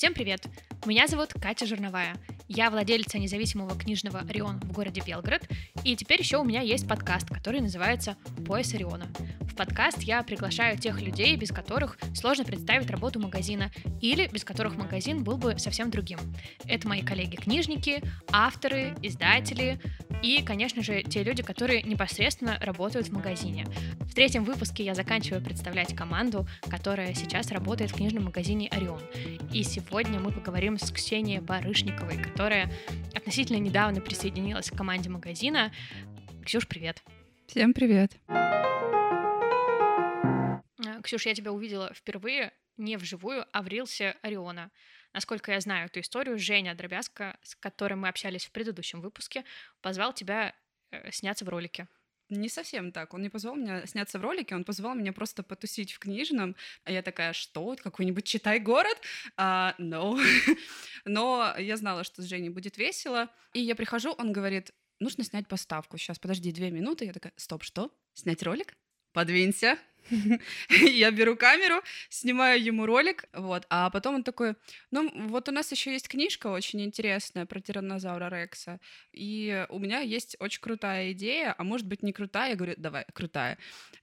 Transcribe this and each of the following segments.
Всем привет! Меня зовут Катя Жирновая. Я владелица независимого книжного Орион в городе Белгород, и теперь еще у меня есть подкаст, который называется «Пояс Ориона». В подкаст я приглашаю тех людей, без которых сложно представить работу магазина, или без которых магазин был бы совсем другим. Это мои коллеги-книжники, авторы, издатели и, конечно же, те люди, которые непосредственно работают в магазине. В третьем выпуске я заканчиваю представлять команду, которая сейчас работает в книжном магазине «Орион». И сегодня мы поговорим с Ксенией Барышниковой, которая относительно недавно присоединилась к команде магазина. Ксюш, привет. Всем привет. Ксюш, я тебя увидела впервые не вживую, а в рилсе Ориона. Насколько я знаю эту историю, Женя Дробязка, с которой мы общались в предыдущем выпуске, позвал тебя э, сняться в ролике. Не совсем так. Он не позвал меня сняться в ролике, он позвал меня просто потусить в книжном. А я такая, что? Какой-нибудь «Читай город»? А, no. Но я знала, что с Женей будет весело. И я прихожу, он говорит, нужно снять поставку. Сейчас, подожди две минуты. Я такая, стоп, что? Снять ролик? Подвинься. Я беру камеру, снимаю ему ролик, вот, а потом он такой, ну, вот у нас еще есть книжка очень интересная про тираннозавра Рекса, и у меня есть очень крутая идея, а может быть не крутая, я говорю, давай, крутая,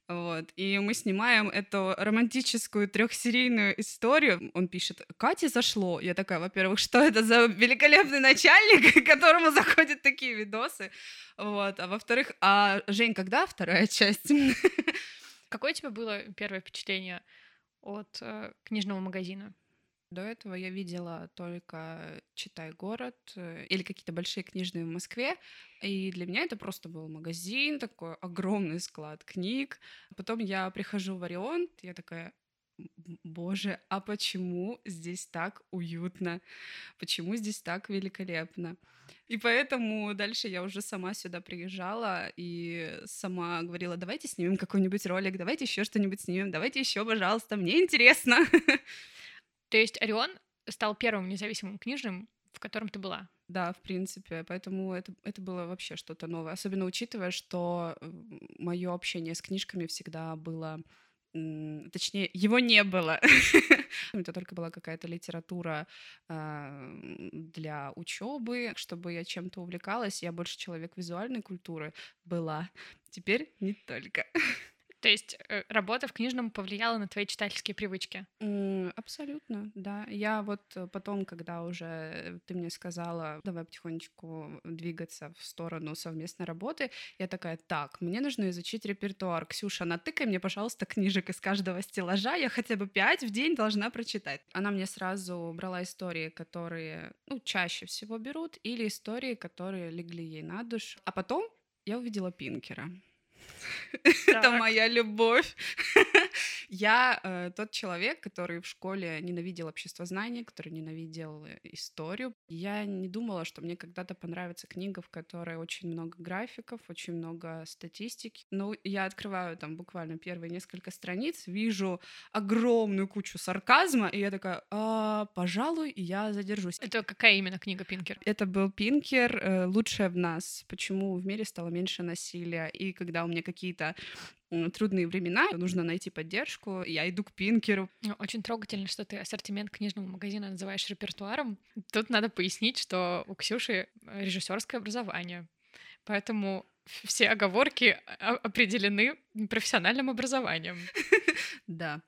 вот, и мы снимаем эту романтическую трехсерийную историю, он пишет, Кате зашло, я такая, во-первых, что это за великолепный начальник, которому заходят такие видосы, вот, а во-вторых, а Жень, когда вторая часть? Какое у тебя было первое впечатление от э, книжного магазина? До этого я видела только «Читай город» э, или какие-то большие книжные в Москве, и для меня это просто был магазин, такой огромный склад книг. Потом я прихожу в Орион, я такая, боже, а почему здесь так уютно? Почему здесь так великолепно? И поэтому дальше я уже сама сюда приезжала и сама говорила, давайте снимем какой-нибудь ролик, давайте еще что-нибудь снимем, давайте еще, пожалуйста, мне интересно. То есть Орион стал первым независимым книжным, в котором ты была? Да, в принципе, поэтому это, это было вообще что-то новое, особенно учитывая, что мое общение с книжками всегда было точнее, его не было. Это только была какая-то литература э, для учебы, чтобы я чем-то увлекалась. Я больше человек визуальной культуры была. Теперь не только. То есть э, работа в книжном повлияла на твои читательские привычки? Абсолютно, да. Я вот э, потом, когда уже ты мне сказала, давай потихонечку двигаться в сторону совместной работы, я такая, так, мне нужно изучить репертуар. Ксюша, натыкай мне, пожалуйста, книжек из каждого стеллажа, я хотя бы пять в день должна прочитать. Она мне сразу брала истории, которые, ну, чаще всего берут, или истории, которые легли ей на душу. А потом я увидела Пинкера. Это моя любовь. Я э, тот человек, который в школе ненавидел общество знаний, который ненавидел э, историю. Я не думала, что мне когда-то понравится книга, в которой очень много графиков, очень много статистики. Но я открываю там буквально первые несколько страниц, вижу огромную кучу сарказма, и я такая, а, пожалуй, я задержусь. Это какая именно книга Пинкер? Это был Пинкер э, «Лучшее в нас. Почему в мире стало меньше насилия». И когда у меня какие-то трудные времена, нужно найти поддержку, я иду к Пинкеру. Ну, очень трогательно, что ты ассортимент книжного магазина называешь репертуаром. Тут надо пояснить, что у Ксюши режиссерское образование, поэтому все оговорки определены профессиональным образованием. Да.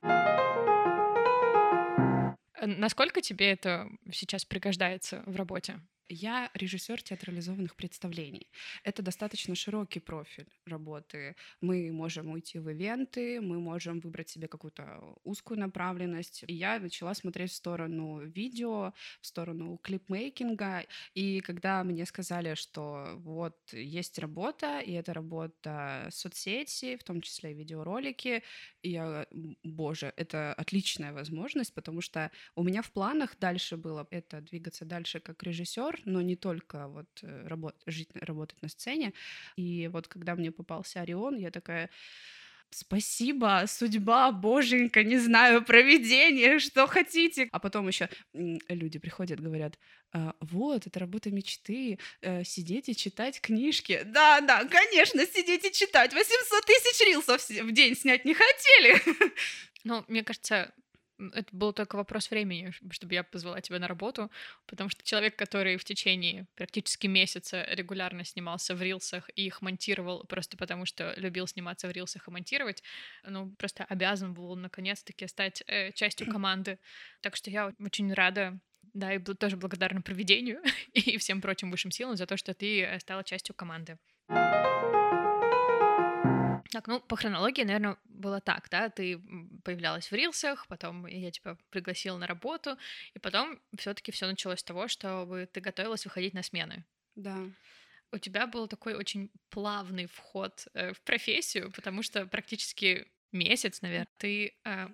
Насколько тебе это сейчас пригождается в работе? Я режиссер театрализованных представлений. Это достаточно широкий профиль работы. Мы можем уйти в ивенты, мы можем выбрать себе какую-то узкую направленность. И я начала смотреть в сторону видео, в сторону клипмейкинга. И когда мне сказали, что вот есть работа, и это работа соцсети, в том числе видеоролики, я, боже, это отличная возможность, потому что у меня в планах дальше было это двигаться дальше как режиссер, но не только вот э, работ, жить, работать на сцене. И вот когда мне попался Орион, я такая спасибо, судьба, боженька, не знаю, проведение, что хотите. А потом еще люди приходят, говорят, а, вот, это работа мечты, э, сидеть и читать книжки. Да, да, конечно, сидеть и читать. 800 тысяч рилсов в день снять не хотели. Ну, мне кажется, это был только вопрос времени, чтобы я позвала тебя на работу, потому что человек, который в течение практически месяца регулярно снимался в рилсах и их монтировал просто потому, что любил сниматься в рилсах и монтировать, ну, просто обязан был наконец-таки стать э, частью команды. Так что я очень рада, да, и тоже благодарна проведению и всем прочим высшим силам за то, что ты э, стала частью команды. Так, ну, по хронологии, наверное, было так, да, ты появлялась в рилсах, потом я тебя пригласила на работу, и потом все таки все началось с того, что ты готовилась выходить на смены. Да. У тебя был такой очень плавный вход э, в профессию, потому что практически месяц, наверное, ты э,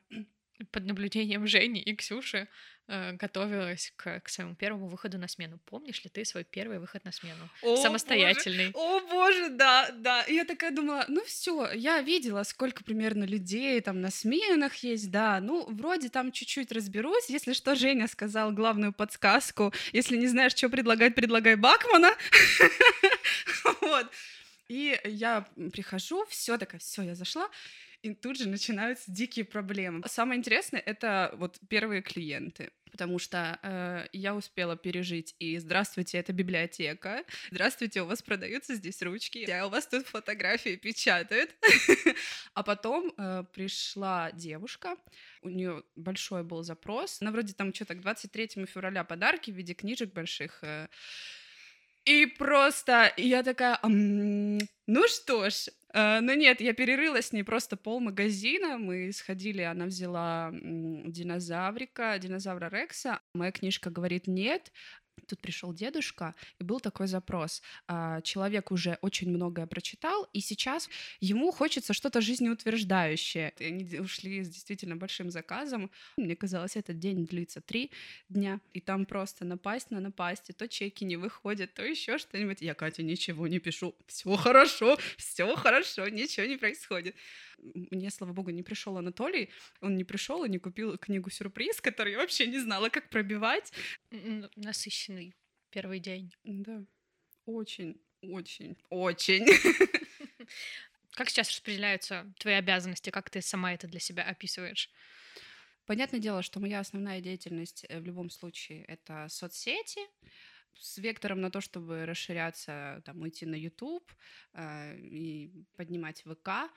под наблюдением Жени и Ксюши э, готовилась к, к своему первому выходу на смену. Помнишь ли ты свой первый выход на смену? О, Самостоятельный. Боже, о боже, да, да. И я такая думала, ну все, я видела, сколько примерно людей там на сменах есть, да. Ну, вроде там чуть-чуть разберусь. Если что, Женя сказал главную подсказку. Если не знаешь, что предлагать, предлагай Бакмана. Вот. И я прихожу, все такая, все, я зашла и тут же начинаются дикие проблемы. Самое интересное — это вот первые клиенты потому что э, я успела пережить и «Здравствуйте, это библиотека», «Здравствуйте, у вас продаются здесь ручки», а у вас тут фотографии печатают». А потом э, пришла девушка, у нее большой был запрос, она вроде там что-то к 23 февраля подарки в виде книжек больших э, и просто я такая, ну что ж, э, ну нет, я перерыла с ней просто пол магазина. Мы сходили, она взяла динозаврика, динозавра Рекса. Моя книжка говорит нет, Тут пришел дедушка, и был такой запрос. А, человек уже очень многое прочитал, и сейчас ему хочется что-то жизнеутверждающее. И они ушли с действительно большим заказом. Мне казалось, этот день длится три дня, и там просто напасть на напасть, и то чеки не выходят, то еще что-нибудь. Я, Катя, ничего не пишу. Все хорошо, все хорошо, ничего не происходит мне, слава богу, не пришел Анатолий, он не пришел и не купил книгу сюрприз, которую я вообще не знала, как пробивать. Насыщенный первый день. Да, очень, очень, очень. Как сейчас распределяются твои обязанности? Как ты сама это для себя описываешь? Понятное дело, что моя основная деятельность э, в любом случае это соцсети, с вектором на то, чтобы расширяться, там, уйти на YouTube э, и поднимать ВК,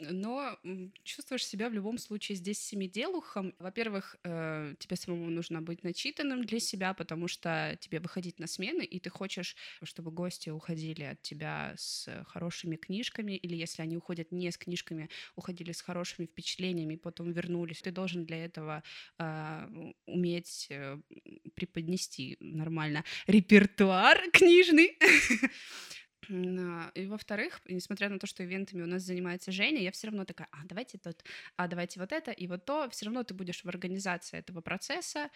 но чувствуешь себя в любом случае здесь семиделухом. Во-первых, э, тебе самому нужно быть начитанным для себя, потому что тебе выходить на смены, и ты хочешь, чтобы гости уходили от тебя с хорошими книжками, или если они уходят не с книжками, уходили с хорошими впечатлениями, потом вернулись. Ты должен для этого э, уметь преподнести нормально репертуар книжный. И во-вторых, несмотря на то, что ивентами у нас занимается Женя, я все равно такая, а давайте тут, а давайте вот это и вот то. Все равно ты будешь в организации этого процесса.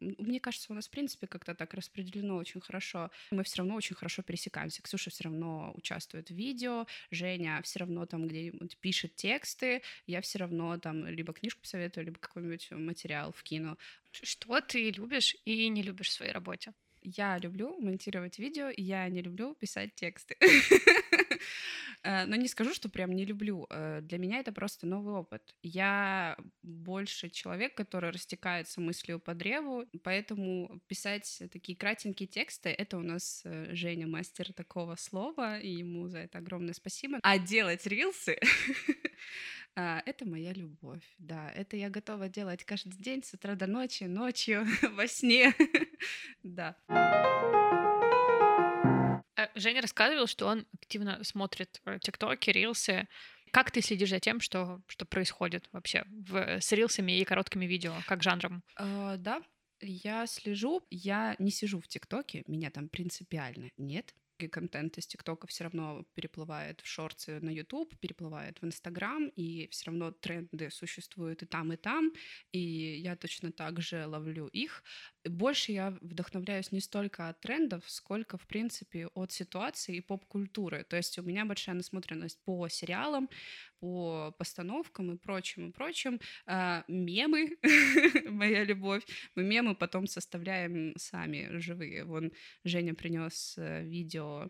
Мне кажется, у нас в принципе как-то так распределено очень хорошо. Мы все равно очень хорошо пересекаемся. Ксюша все равно участвует в видео, Женя все равно там где-нибудь пишет тексты, я все равно там либо книжку посоветую, либо какой-нибудь материал вкину. Что ты любишь и не любишь в своей работе? Я люблю монтировать видео, я не люблю писать тексты. Э, но не скажу, что прям не люблю. Э, для меня это просто новый опыт. Я больше человек, который растекается мыслью по древу, поэтому писать такие кратенькие тексты — это у нас э, Женя мастер такого слова, и ему за это огромное спасибо. А делать рилсы это моя любовь, да. Это я готова делать каждый день с утра до ночи, ночью, во сне, да. Э, Женя рассказывал, что он активно смотрит э, тиктоки, рилсы. Как ты следишь за тем, что, что происходит вообще в, с рилсами и короткими видео, как жанром? Uh, да, я слежу. Я не сижу в ТикТоке, меня там принципиально нет контент из ТикТока все равно переплывает в шорты на YouTube, переплывает в Инстаграм, и все равно тренды существуют и там, и там, и я точно так же ловлю их. Больше я вдохновляюсь не столько от трендов, сколько, в принципе, от ситуации и поп-культуры. То есть у меня большая насмотренность по сериалам, по постановкам и прочим, и прочим. А, мемы, моя любовь. Мы мемы потом составляем сами живые. Вон Женя принес э, видео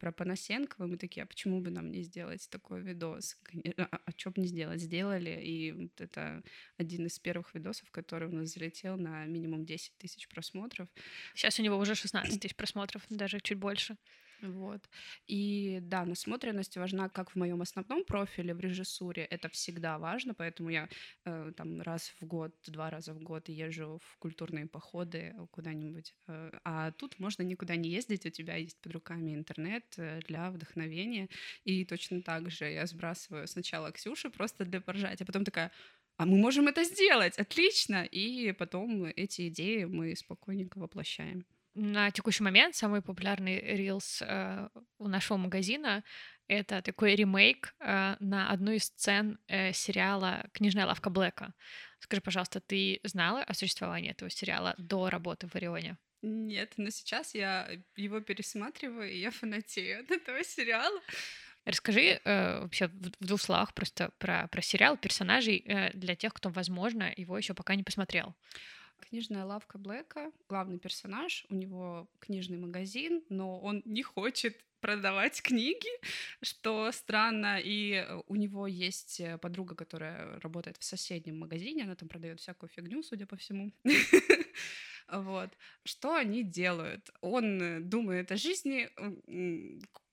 про Панасенкова, мы такие, а почему бы нам не сделать такой видос? А, а, а что бы не сделать? Сделали, и вот это один из первых видосов, который у нас залетел на минимум 10 тысяч просмотров. Сейчас у него уже 16 тысяч просмотров, даже чуть больше. Вот. И да, насмотренность важна как в моем основном профиле в режиссуре, это всегда важно, поэтому я э, там раз в год, два раза в год езжу в культурные походы куда-нибудь. Э, а тут можно никуда не ездить, у тебя есть под руками интернет э, для вдохновения. И точно так же я сбрасываю сначала Ксюше просто для поржать, а потом такая, а мы можем это сделать, отлично. И потом эти идеи мы спокойненько воплощаем на текущий момент самый популярный рилс э, у нашего магазина это такой ремейк э, на одну из сцен э, сериала «Книжная лавка Блэка». Скажи, пожалуйста, ты знала о существовании этого сериала до работы в Орионе? Нет, но сейчас я его пересматриваю, и я фанатею от этого сериала. Расскажи э, вообще в, в двух словах просто про, про сериал, персонажей э, для тех, кто, возможно, его еще пока не посмотрел. Книжная лавка Блэка, главный персонаж, у него книжный магазин, но он не хочет продавать книги, что странно. И э, у него есть э, подруга, которая работает в соседнем магазине, она там продает всякую фигню, судя по всему. Вот. Что они делают? Он э, думает о жизни,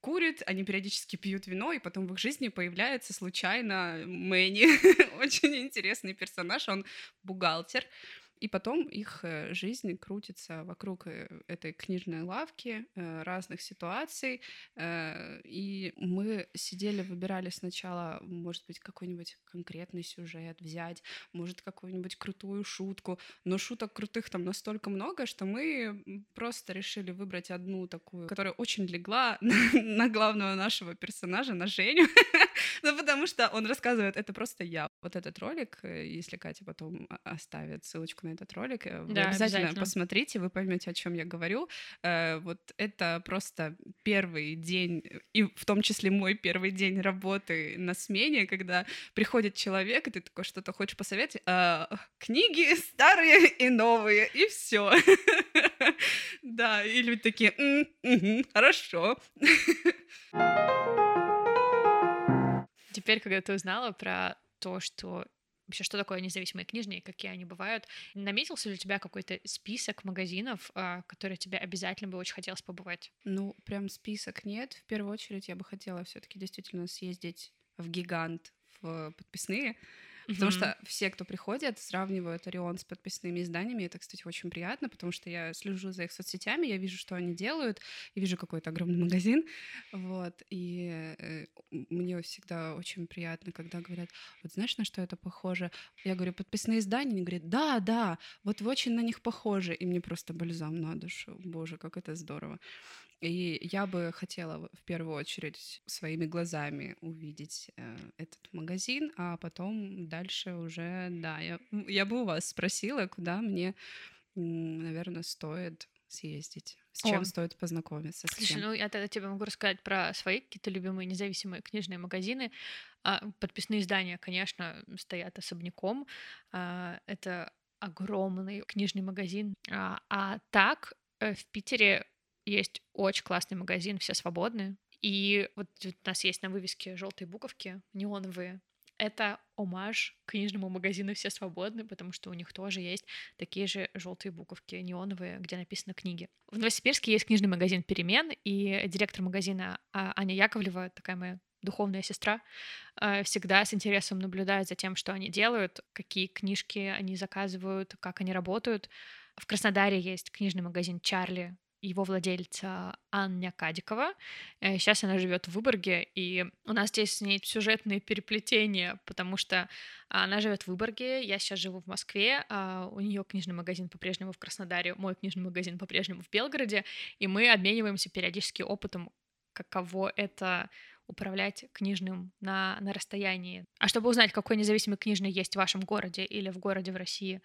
курит, они периодически пьют вино, и потом в их жизни появляется случайно Мэнни. Очень интересный персонаж, он бухгалтер. И потом их э, жизнь крутится вокруг э, этой книжной лавки, э, разных ситуаций. И мы сидели, выбирали сначала, может быть, какой-нибудь конкретный сюжет взять, может, какую-нибудь крутую шутку. Но шуток крутых там настолько много, что мы просто решили выбрать одну такую, которая очень легла на главного нашего персонажа, на Женю. Ну, потому что он рассказывает, это просто я. Вот этот ролик, если Катя потом оставит ссылочку на этот ролик. Э, вы да, обязательно, обязательно посмотрите, вы поймете, о чем я говорю. Э, вот это просто первый день, и в том числе мой первый день работы на смене, когда приходит человек, и ты такой что-то хочешь посоветовать. А, книги старые и новые, и все. Да, и люди такие, хорошо. Теперь, когда ты узнала про то, что вообще, что такое независимые книжные, какие они бывают. Наметился ли у тебя какой-то список магазинов, а, которые тебе обязательно бы очень хотелось побывать? Ну, прям список нет. В первую очередь я бы хотела все таки действительно съездить в гигант, в подписные, Потому что все, кто приходят, сравнивают Орион с подписными изданиями. Это, кстати, очень приятно, потому что я слежу за их соцсетями, я вижу, что они делают, и вижу какой-то огромный магазин. Вот. И э, мне всегда очень приятно, когда говорят, вот знаешь, на что это похоже? Я говорю, подписные издания? Они говорят, да, да, вот вы очень на них похожи. И мне просто бальзам на душу. Боже, как это здорово. И я бы хотела в первую очередь своими глазами увидеть э, этот магазин, а потом дальше уже, да, я, я бы у вас спросила, куда мне, наверное, стоит съездить, с чем О. стоит познакомиться. С Слушай, чем. ну я тогда тебе могу рассказать про свои какие-то любимые независимые книжные магазины. А, подписные издания, конечно, стоят особняком. А, это огромный книжный магазин. А, а так э, в Питере есть очень классный магазин, все свободны. И вот у нас есть на вывеске желтые буковки, неоновые. Это омаж книжному магазину «Все свободны», потому что у них тоже есть такие же желтые буковки неоновые, где написано книги. В Новосибирске есть книжный магазин «Перемен», и директор магазина а, Аня Яковлева, такая моя духовная сестра, а, всегда с интересом наблюдает за тем, что они делают, какие книжки они заказывают, как они работают. В Краснодаре есть книжный магазин «Чарли», его владельца Ання Кадикова. Сейчас э, она живет в Выборге, и у нас здесь с ней сюжетные переплетения, потому что она живет в Выборге, я сейчас живу в Москве, а у нее книжный магазин по-прежнему в Краснодаре, мой книжный магазин по-прежнему в Белгороде, и мы обмениваемся периодически опытом, каково это управлять книжным на, на расстоянии. А чтобы узнать, какой независимый книжный есть в вашем городе или в городе в России,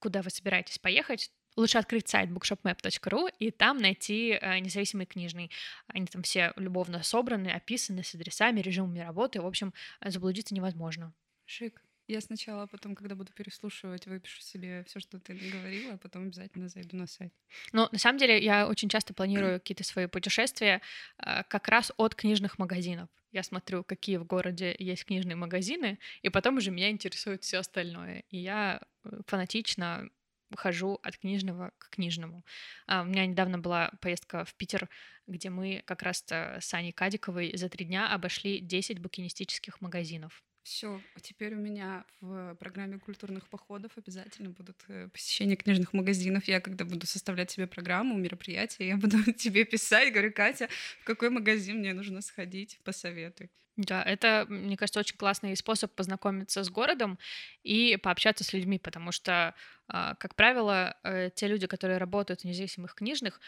куда вы собираетесь поехать, лучше открыть сайт bookshopmap.ru и там найти э, независимый книжный. Они там все любовно собраны, описаны с адресами, режимами работы. В общем, заблудиться невозможно. Шик. Я сначала, потом, когда буду переслушивать, выпишу себе все, что ты говорила, а потом обязательно зайду на сайт. Ну, на самом деле, я очень часто планирую какие-то свои путешествия э, как раз от книжных магазинов. Я смотрю, какие в городе есть книжные магазины, и потом уже меня интересует все остальное. И я э, фанатично хожу от книжного к книжному. А, у меня недавно была поездка в Питер, где мы как раз с Аней Кадиковой за три дня обошли 10 букинистических магазинов. Все, а теперь у меня в программе культурных походов обязательно будут э, посещения книжных магазинов. Я когда буду составлять себе программу, мероприятия, я буду тебе писать, говорю, Катя, в какой магазин мне нужно сходить, посоветуй. Да, это, мне кажется, очень классный способ познакомиться с городом и пообщаться с людьми, потому что, а, как правило, э, те люди, которые работают в независимых книжных,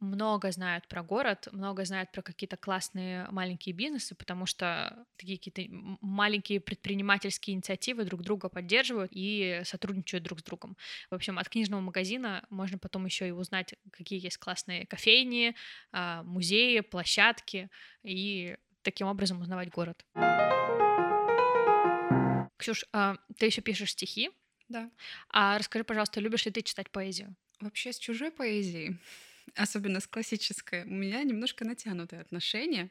много знают про город, много знают про какие-то классные маленькие бизнесы, потому что такие какие-то маленькие предпринимательские инициативы друг друга поддерживают и сотрудничают друг с другом. В общем, от книжного магазина можно потом еще и узнать, какие есть классные кофейни, а, музеи, площадки и таким образом узнавать город. Ксюш, а ты еще пишешь стихи? Да. А расскажи, пожалуйста, любишь ли ты читать поэзию? Вообще с чужой поэзией особенно с классической, у меня немножко натянутые отношения,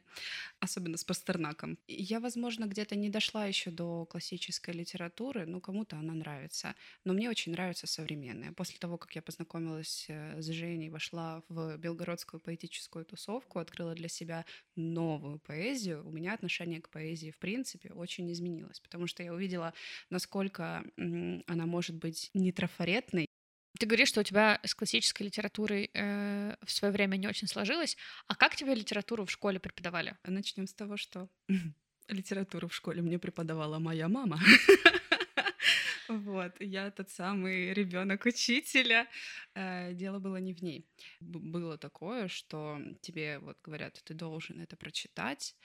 особенно с Пастернаком. Я, возможно, где-то не дошла еще до классической литературы, но кому-то она нравится. Но мне очень нравится современная. После того, как я познакомилась э, с Женей, вошла в белгородскую поэтическую тусовку, открыла для себя новую поэзию, у меня отношение к поэзии, в принципе, очень изменилось, потому что я увидела, насколько она может быть не трафаретной, ты говоришь, что у тебя с классической литературой э, в свое время не очень сложилось. А как тебе литературу в школе преподавали? Начнем с того, что литературу в школе мне преподавала моя мама. Вот, я тот самый ребенок учителя. Э, дело было не в ней. Было такое, что тебе вот говорят, ты должен это прочитать,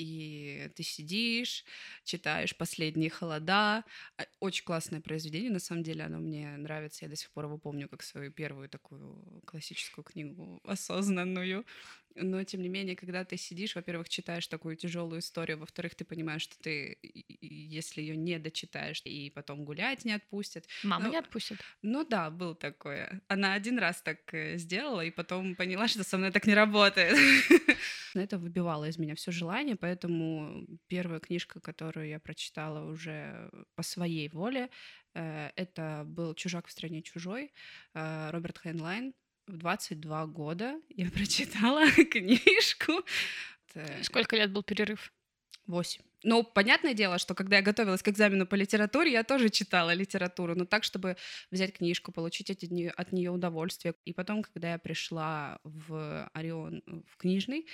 и ты сидишь, читаешь «Последние холода». А, очень классное произведение, на самом деле, оно мне нравится. Я до сих пор его помню как свою первую такую классическую книгу осознанную. Но, тем не менее, когда ты сидишь, во-первых, читаешь такую тяжелую историю, во-вторых, ты понимаешь, что ты, если ее не дочитаешь, и потом гулять не отпустят. Мама ну, не отпустит? Ну да, был такое. Она один раз так э, сделала, и потом поняла, что со мной так не работает. Это выбивало из меня все желание, поэтому первая книжка, которую я прочитала уже по своей воле, э, это был «Чужак в стране чужой» э, Роберт Хайнлайн в 22 года я прочитала книжку. Сколько лет был перерыв? Восемь. Ну, понятное дело, что когда я готовилась к экзамену по литературе, я тоже читала литературу, но так, чтобы взять книжку, получить от нее, от нее удовольствие. И потом, когда я пришла в Орион, в книжный,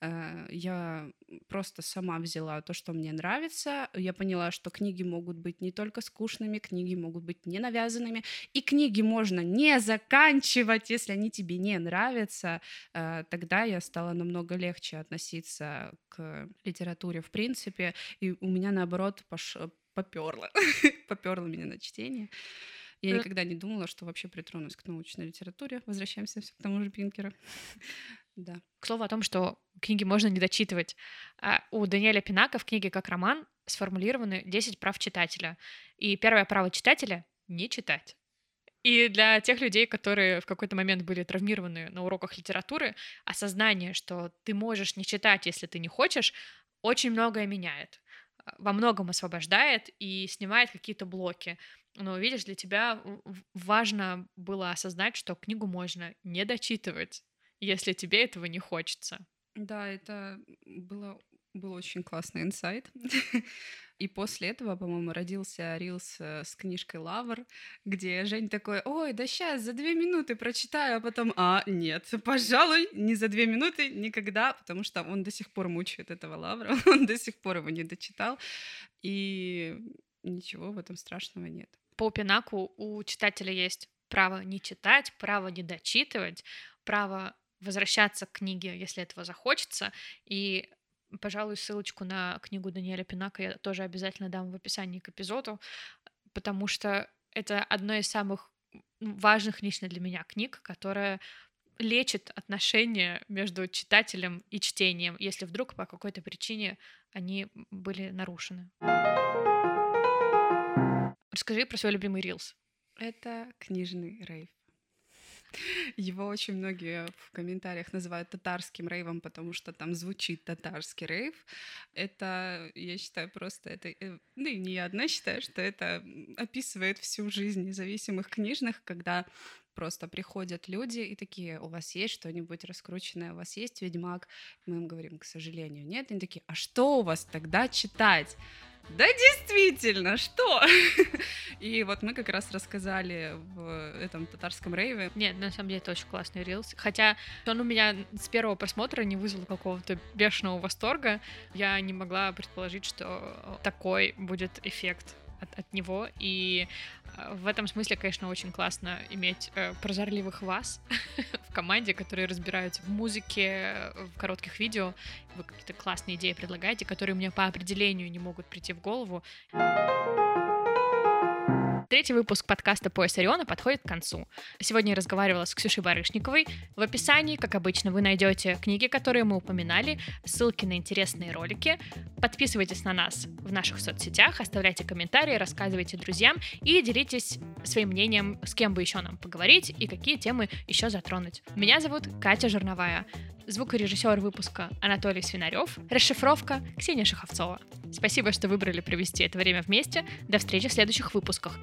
э, я просто сама взяла то, что мне нравится. Я поняла, что книги могут быть не только скучными, книги могут быть не навязанными, и книги можно не заканчивать, если они тебе не нравятся. Э, тогда я стала намного легче относиться к литературе в принципе, и у меня наоборот пош... поперло, поперло меня на чтение. Я никогда не думала, что вообще притронусь к научной литературе. Возвращаемся все к тому же Пинкеру. да. К слову о том, что книги можно не дочитывать. А у Даниэля Пинака в книге «Как роман» сформулированы 10 прав читателя. И первое право читателя — не читать. И для тех людей, которые в какой-то момент были травмированы на уроках литературы, осознание, что ты можешь не читать, если ты не хочешь, очень многое меняет, а, во многом освобождает и снимает какие-то блоки. Но видишь, для тебя важно было осознать, что книгу можно не дочитывать, если тебе этого не хочется. Да, это было, был очень классный инсайт. И после этого, по-моему, родился Рилс э, с книжкой «Лавр», где Жень такой, ой, да сейчас, за две минуты прочитаю, а потом, а, нет, пожалуй, не за две минуты, никогда, потому что он до сих пор мучает этого Лавра, он до сих пор его не дочитал, и ничего в этом страшного нет. По Пинаку у читателя есть право не читать, право не дочитывать, право возвращаться к книге, если этого захочется, и Пожалуй, ссылочку на книгу Даниэля Пинака я тоже обязательно дам в описании к эпизоду, потому что это одно из самых важных лично для меня книг, которая лечит отношения между читателем и чтением, если вдруг по какой-то причине они были нарушены. Расскажи про свой любимый рилс. Это книжный рейв. Его очень многие в комментариях называют татарским рейвом, потому что там звучит татарский рейв. Это, я считаю, просто это... Э, ну и не я одна считаю, что это описывает всю жизнь независимых книжных, когда просто приходят люди и такие, у вас есть что-нибудь раскрученное, у вас есть Ведьмак? Мы им говорим, к сожалению, нет. Они такие, а что у вас тогда читать? Да действительно, что? И вот мы как раз рассказали в этом татарском рейве. Нет, на самом деле это очень классный рилс. Хотя он у меня с первого просмотра не вызвал какого-то бешеного восторга. Я не могла предположить, что такой будет эффект от, от него. И э, в этом смысле, конечно, очень классно иметь э, прозорливых вас в команде, которые разбираются в музыке, в коротких видео. Вы какие-то классные идеи предлагаете, которые мне по определению не могут прийти в голову. Третий выпуск подкаста «Пояс Ориона» подходит к концу. Сегодня я разговаривала с Ксюшей Барышниковой. В описании, как обычно, вы найдете книги, которые мы упоминали, ссылки на интересные ролики. Подписывайтесь на нас в наших соцсетях, оставляйте комментарии, рассказывайте друзьям и делитесь своим мнением, с кем бы еще нам поговорить и какие темы еще затронуть. Меня зовут Катя Жирновая звукорежиссер выпуска Анатолий Свинарев, расшифровка Ксения Шаховцова. Спасибо, что выбрали провести это время вместе. До встречи в следующих выпусках.